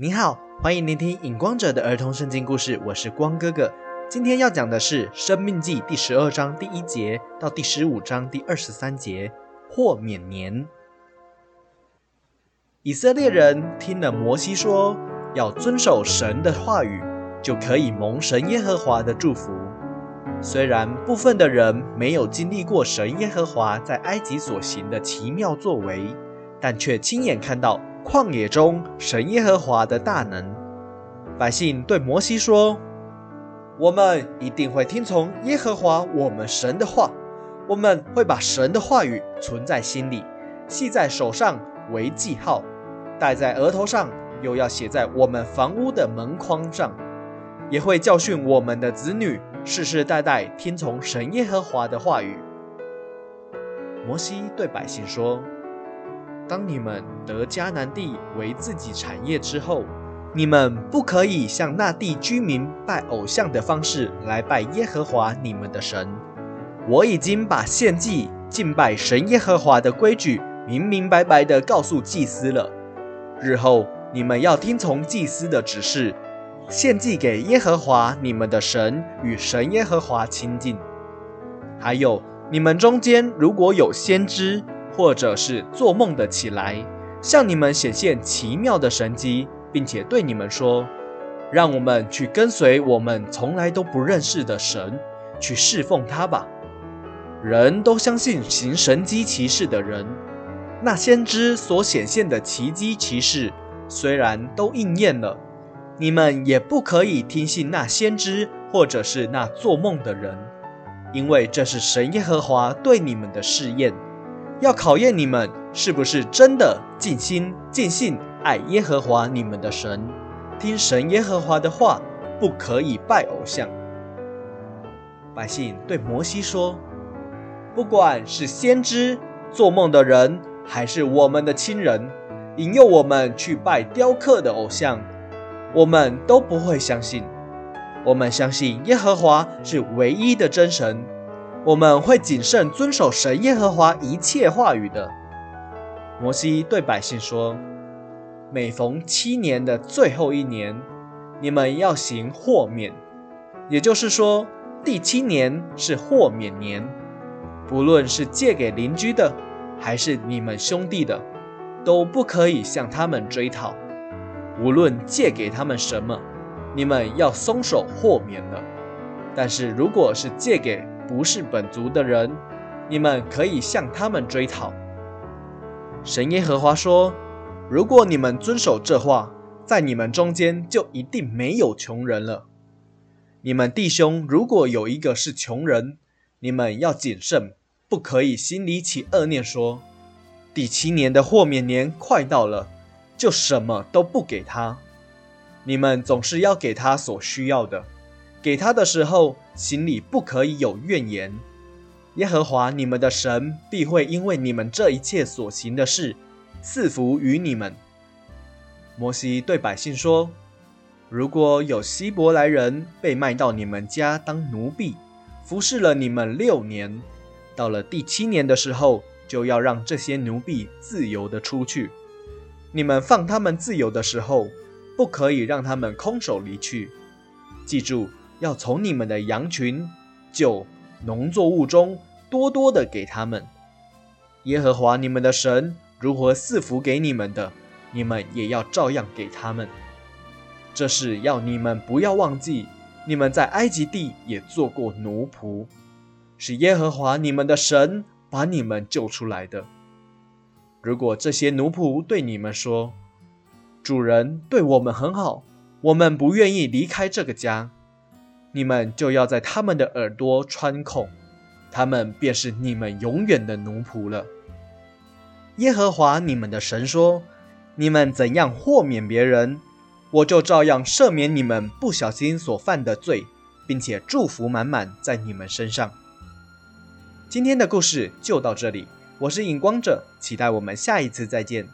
你好，欢迎聆听影光者的儿童圣经故事，我是光哥哥。今天要讲的是《生命记》第十二章第一节到第十五章第二十三节，豁免年。以色列人听了摩西说，要遵守神的话语，就可以蒙神耶和华的祝福。虽然部分的人没有经历过神耶和华在埃及所行的奇妙作为，但却亲眼看到旷野中神耶和华的大能。百姓对摩西说：“我们一定会听从耶和华我们神的话，我们会把神的话语存在心里，系在手上为记号，戴在额头上，又要写在我们房屋的门框上，也会教训我们的子女。”世世代代听从神耶和华的话语。摩西对百姓说：“当你们得迦南地为自己产业之后，你们不可以像那地居民拜偶像的方式来拜耶和华你们的神。我已经把献祭敬拜神耶和华的规矩明明白白地告诉祭司了。日后你们要听从祭司的指示。”献祭给耶和华你们的神，与神耶和华亲近。还有，你们中间如果有先知，或者是做梦的起来，向你们显现奇妙的神迹，并且对你们说：“让我们去跟随我们从来都不认识的神，去侍奉他吧。”人都相信行神机骑士的人，那先知所显现的奇迹骑士，虽然都应验了。你们也不可以听信那先知，或者是那做梦的人，因为这是神耶和华对你们的试验，要考验你们是不是真的尽心尽性爱耶和华你们的神，听神耶和华的话，不可以拜偶像。百姓对摩西说：“不管是先知、做梦的人，还是我们的亲人，引诱我们去拜雕刻的偶像。”我们都不会相信。我们相信耶和华是唯一的真神。我们会谨慎遵守神耶和华一切话语的。摩西对百姓说：“每逢七年的最后一年，你们要行豁免，也就是说，第七年是豁免年。不论是借给邻居的，还是你们兄弟的，都不可以向他们追讨。”无论借给他们什么，你们要松手豁免了。但是如果是借给不是本族的人，你们可以向他们追讨。神耶和华说：“如果你们遵守这话，在你们中间就一定没有穷人了。你们弟兄如果有一个是穷人，你们要谨慎，不可以心里起恶念，说：第七年的豁免年快到了。”就什么都不给他，你们总是要给他所需要的。给他的时候，心里不可以有怨言。耶和华你们的神必会因为你们这一切所行的事，赐福于你们。摩西对百姓说：“如果有希伯来人被卖到你们家当奴婢，服侍了你们六年，到了第七年的时候，就要让这些奴婢自由的出去。”你们放他们自由的时候，不可以让他们空手离去。记住，要从你们的羊群、酒、农作物中多多的给他们。耶和华你们的神如何赐福给你们的，你们也要照样给他们。这是要你们不要忘记，你们在埃及地也做过奴仆，是耶和华你们的神把你们救出来的。如果这些奴仆对你们说：“主人对我们很好，我们不愿意离开这个家。”你们就要在他们的耳朵穿孔，他们便是你们永远的奴仆了。耶和华你们的神说：“你们怎样豁免别人，我就照样赦免你们不小心所犯的罪，并且祝福满满在你们身上。”今天的故事就到这里。我是影光者，期待我们下一次再见。